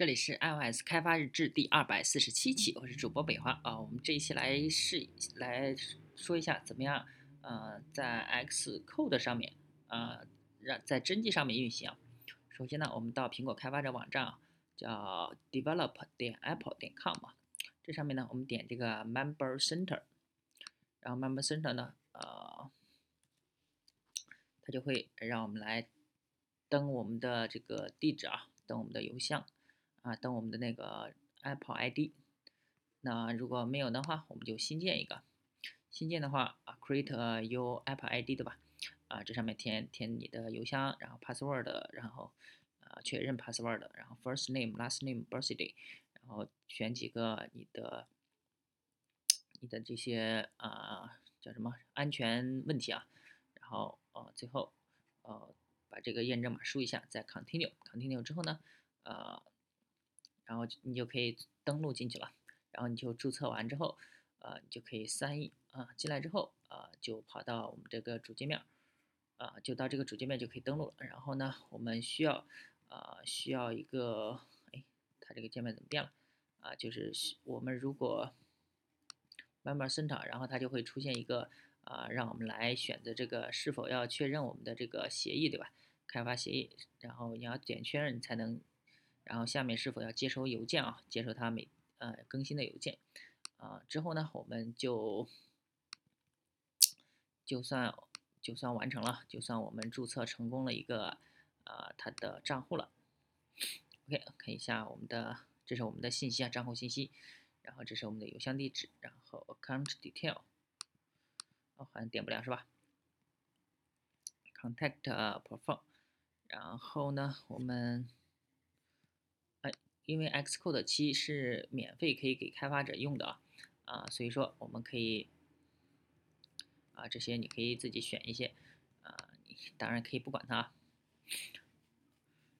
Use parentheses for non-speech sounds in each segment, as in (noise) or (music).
这里是 iOS 开发日志第二百四十七期，我是主播北华啊。我们这一期来试来说一下怎么样，呃，在 Xcode 上面，呃，让在真机上面运行。首先呢，我们到苹果开发者网站啊，叫 develop 点 apple 点 com 啊。这上面呢，我们点这个 Member Center，然后 Member Center 呢，呃，它就会让我们来登我们的这个地址啊，登我们的邮箱。啊，登我们的那个 Apple ID，那如果没有的话，我们就新建一个。新建的话啊，create your Apple ID 对吧？啊，这上面填填你的邮箱，然后 password，然后啊确认 password，然后 first name、last name、birthday，然后选几个你的你的这些啊叫什么安全问题啊，然后呃最后呃把这个验证码输一下，再 continue，continue 之后呢，呃。然后你就可以登录进去了，然后你就注册完之后，呃，你就可以 sign 啊，进来之后，呃，就跑到我们这个主界面，啊，就到这个主界面就可以登录了。然后呢，我们需要，呃，需要一个，哎，它这个界面怎么变了？啊，就是我们如果慢慢生长然后它就会出现一个，啊，让我们来选择这个是否要确认我们的这个协议，对吧？开发协议，然后你要点确认才能。然后下面是否要接收邮件啊？接收它每呃更新的邮件啊。之后呢，我们就就算就算完成了，就算我们注册成功了一个呃它的账户了。OK，看一下我们的，这是我们的信息啊，账户信息。然后这是我们的邮箱地址，然后 account detail，哦，好像点不了是吧？contact perform，然后呢，我们。因为 Xcode 七是免费可以给开发者用的啊，啊，所以说我们可以啊这些你可以自己选一些啊，你当然可以不管它。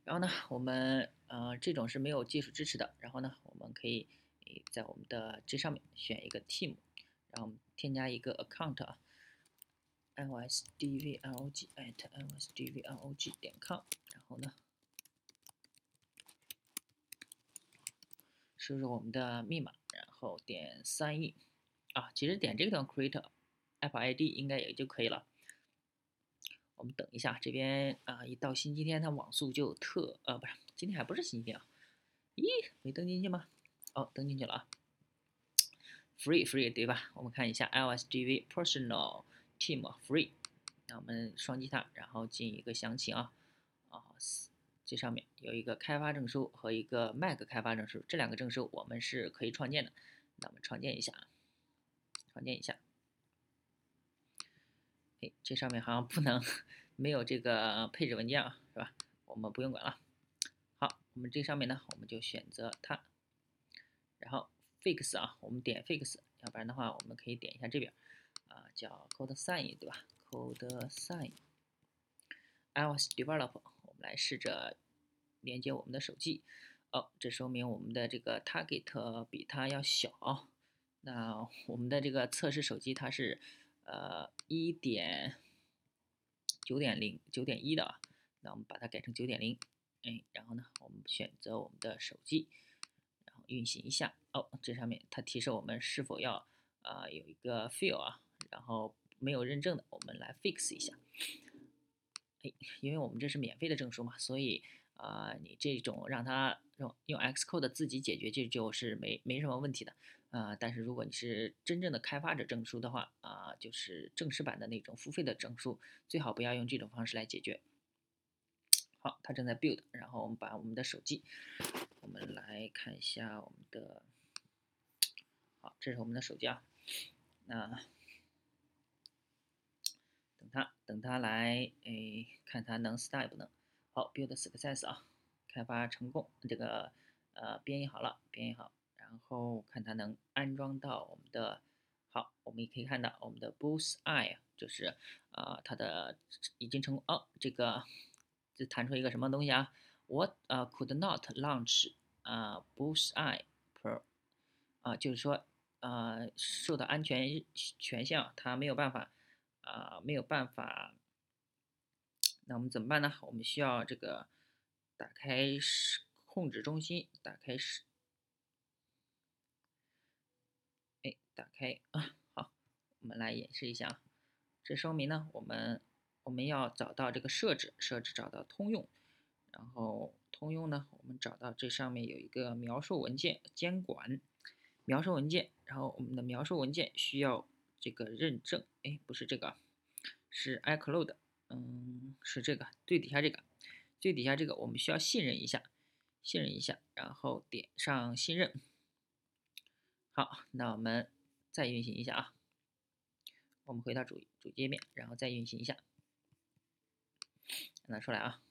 然后呢，我们呃这种是没有技术支持的。然后呢，我们可以在我们的这上面选一个 team，然后添加一个 account，lsdvlog@lsdvlog 点 com，输入我们的密码，然后点 sign in 啊，其实点这个地方 create app ID 应该也就可以了。我们等一下，这边啊，一到星期天，它网速就特呃，不是，今天还不是星期天啊？咦，没登进去吗？哦，登进去了啊，free free 对吧？我们看一下 LSDV personal team free，那我们双击它，然后进一个详情啊啊。这上面有一个开发证书和一个 Mac 开发证书，这两个证书我们是可以创建的。那我们创建一下啊，创建一下。哎，这上面好像不能，没有这个配置文件啊，是吧？我们不用管了。好，我们这上面呢，我们就选择它，然后 Fix 啊，我们点 Fix，要不然的话，我们可以点一下这边啊，叫 Code Sign 对吧？Code Sign，iOS Develop。来试着连接我们的手机，哦，这说明我们的这个 target 比它要小。那我们的这个测试手机它是呃一点九点零九点一的啊，那我们把它改成九点零，哎，然后呢，我们选择我们的手机，然后运行一下，哦，这上面它提示我们是否要啊有一个 fail 啊，然后没有认证的，我们来 fix 一下。哎，因为我们这是免费的证书嘛，所以啊，你这种让他用用 Xcode 自己解决，这就是没没什么问题的啊。但是如果你是真正的开发者证书的话啊，就是正式版的那种付费的证书，最好不要用这种方式来解决。好，它正在 build，然后我们把我们的手机，我们来看一下我们的，(tsk) 好，这是我们的手机啊，那。它等它来，哎，看它能 start 不能。好，build success 啊，开发成功，这个呃编译好了，编译好，然后看它能安装到我们的。好，我们也可以看到我们的 Boost Eye 就是啊它的已经成功。哦，这个就弹出一个什么东西啊？What 啊 could not launch 啊 Boost Eye Pro 啊，就是说呃受到安全权限，它没有办法。啊，没有办法，那我们怎么办呢？我们需要这个打开控制中心打开是，哎，打开啊，好，我们来演示一下啊。这说明呢，我们我们要找到这个设置，设置找到通用，然后通用呢，我们找到这上面有一个描述文件监管描述文件，然后我们的描述文件需要这个认证，哎，不是这个，是 iCloud，嗯，是这个最底下这个，最底下这个我们需要信任一下，信任一下，然后点上信任。好，那我们再运行一下啊。我们回到主主界面，然后再运行一下，让它出来啊。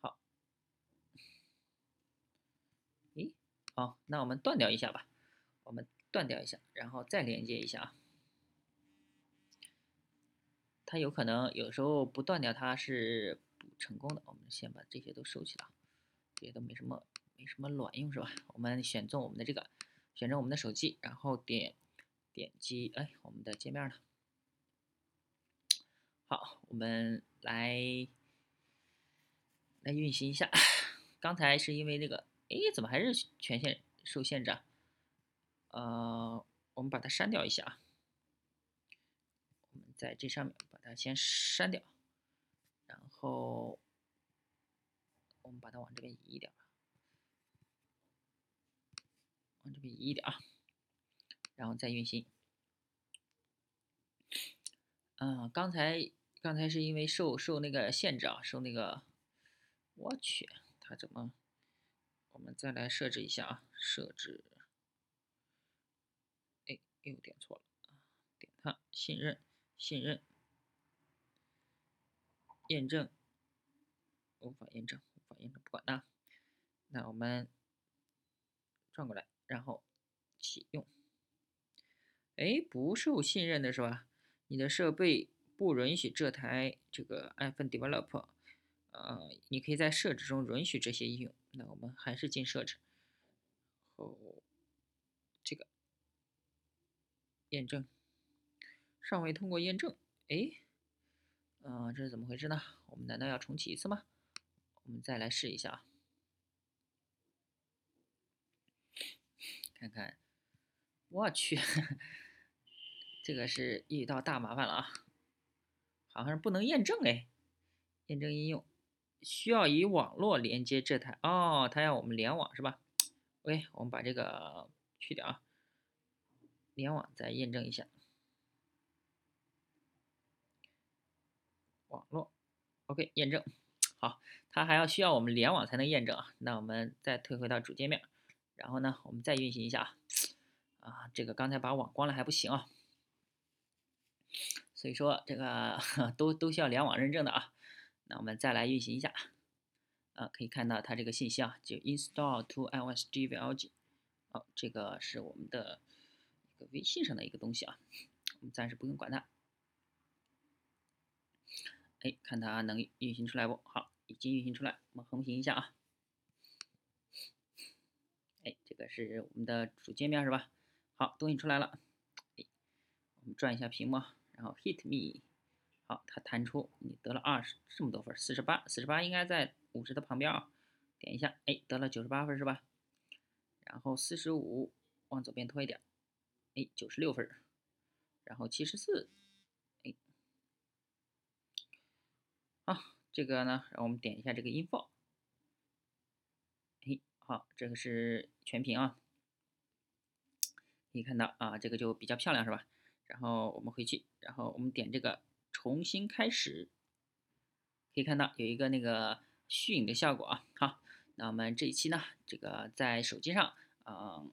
好，咦，好，那我们断掉一下吧，我们断掉一下，然后再连接一下啊。它有可能有时候不断掉，它是不成功的。我们先把这些都收起来，这些都没什么没什么卵用是吧？我们选中我们的这个，选中我们的手机，然后点。点击哎，我们的界面呢？好，我们来来运行一下。(laughs) 刚才是因为这个，哎，怎么还是权限受限制啊？呃，我们把它删掉一下啊。我们在这上面把它先删掉，然后我们把它往这边移一点，往这边移一点啊。然后再运行。嗯，刚才刚才是因为受受那个限制啊，受那个，我去，它怎么？我们再来设置一下啊，设置。又点错了！点它，信任，信任，验证，无法验证，无法验证，不管它。那我们转过来，然后启用。哎，不受信任的是吧？你的设备不允许这台这个 iPhone Developer，呃，你可以在设置中允许这些应用。那我们还是进设置，后这个验证尚未通过验证。哎，嗯，这是怎么回事呢？我们难道要重启一次吗？我们再来试一下啊，看看，我去。(laughs) 这个是遇到大麻烦了啊，好像是不能验证哎，验证应用需要以网络连接这台哦，它要我们联网是吧？OK，我们把这个去掉啊，联网再验证一下，网络。OK 验证。好，它还要需要我们联网才能验证啊，那我们再退回到主界面，然后呢，我们再运行一下啊，啊，这个刚才把网关了还不行啊。所以说这个 (laughs) 都都需要联网认证的啊，那我们再来运行一下，啊，可以看到它这个信息啊，就 install to iOS DVLG，好，这个是我们的个微信上的一个东西啊，我们暂时不用管它。哎，看它能运行出来不？好，已经运行出来，我们横屏一下啊。哎，这个是我们的主界面是吧？好，东西出来了。哎，我们转一下屏幕。然后 hit me，好，它弹出你得了二十这么多分，四十八，四十八应该在五十的旁边啊，点一下，哎，得了九十八分是吧？然后四十五往左边拖一点，哎，九十六分，然后七十四，哎，好，这个呢，让我们点一下这个 info，哎，好，这个是全屏啊，可以看到啊，这个就比较漂亮是吧？然后我们回去，然后我们点这个重新开始，可以看到有一个那个虚影的效果啊。好，那我们这一期呢，这个在手机上，嗯，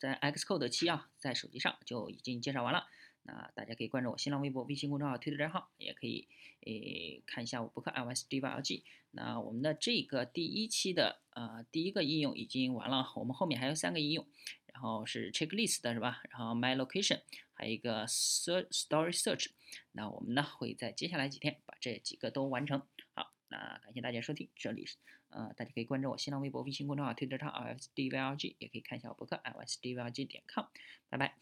在 Xcode 七啊，在手机上就已经介绍完了。那大家可以关注我新浪微博、微信公众号、推特账号，也可以诶看一下我博客 iOS DevLG。那我们的这个第一期的呃第一个应用已经完了，我们后面还有三个应用。然后是 checklist 的是吧？然后 my location，还有一个 so story search。那我们呢会在接下来几天把这几个都完成。好，那感谢大家收听，这里是呃大家可以关注我新浪微博、微信公众号推特上 r s d v l g 也可以看一下我博客 i s d v l g 点 com。拜拜。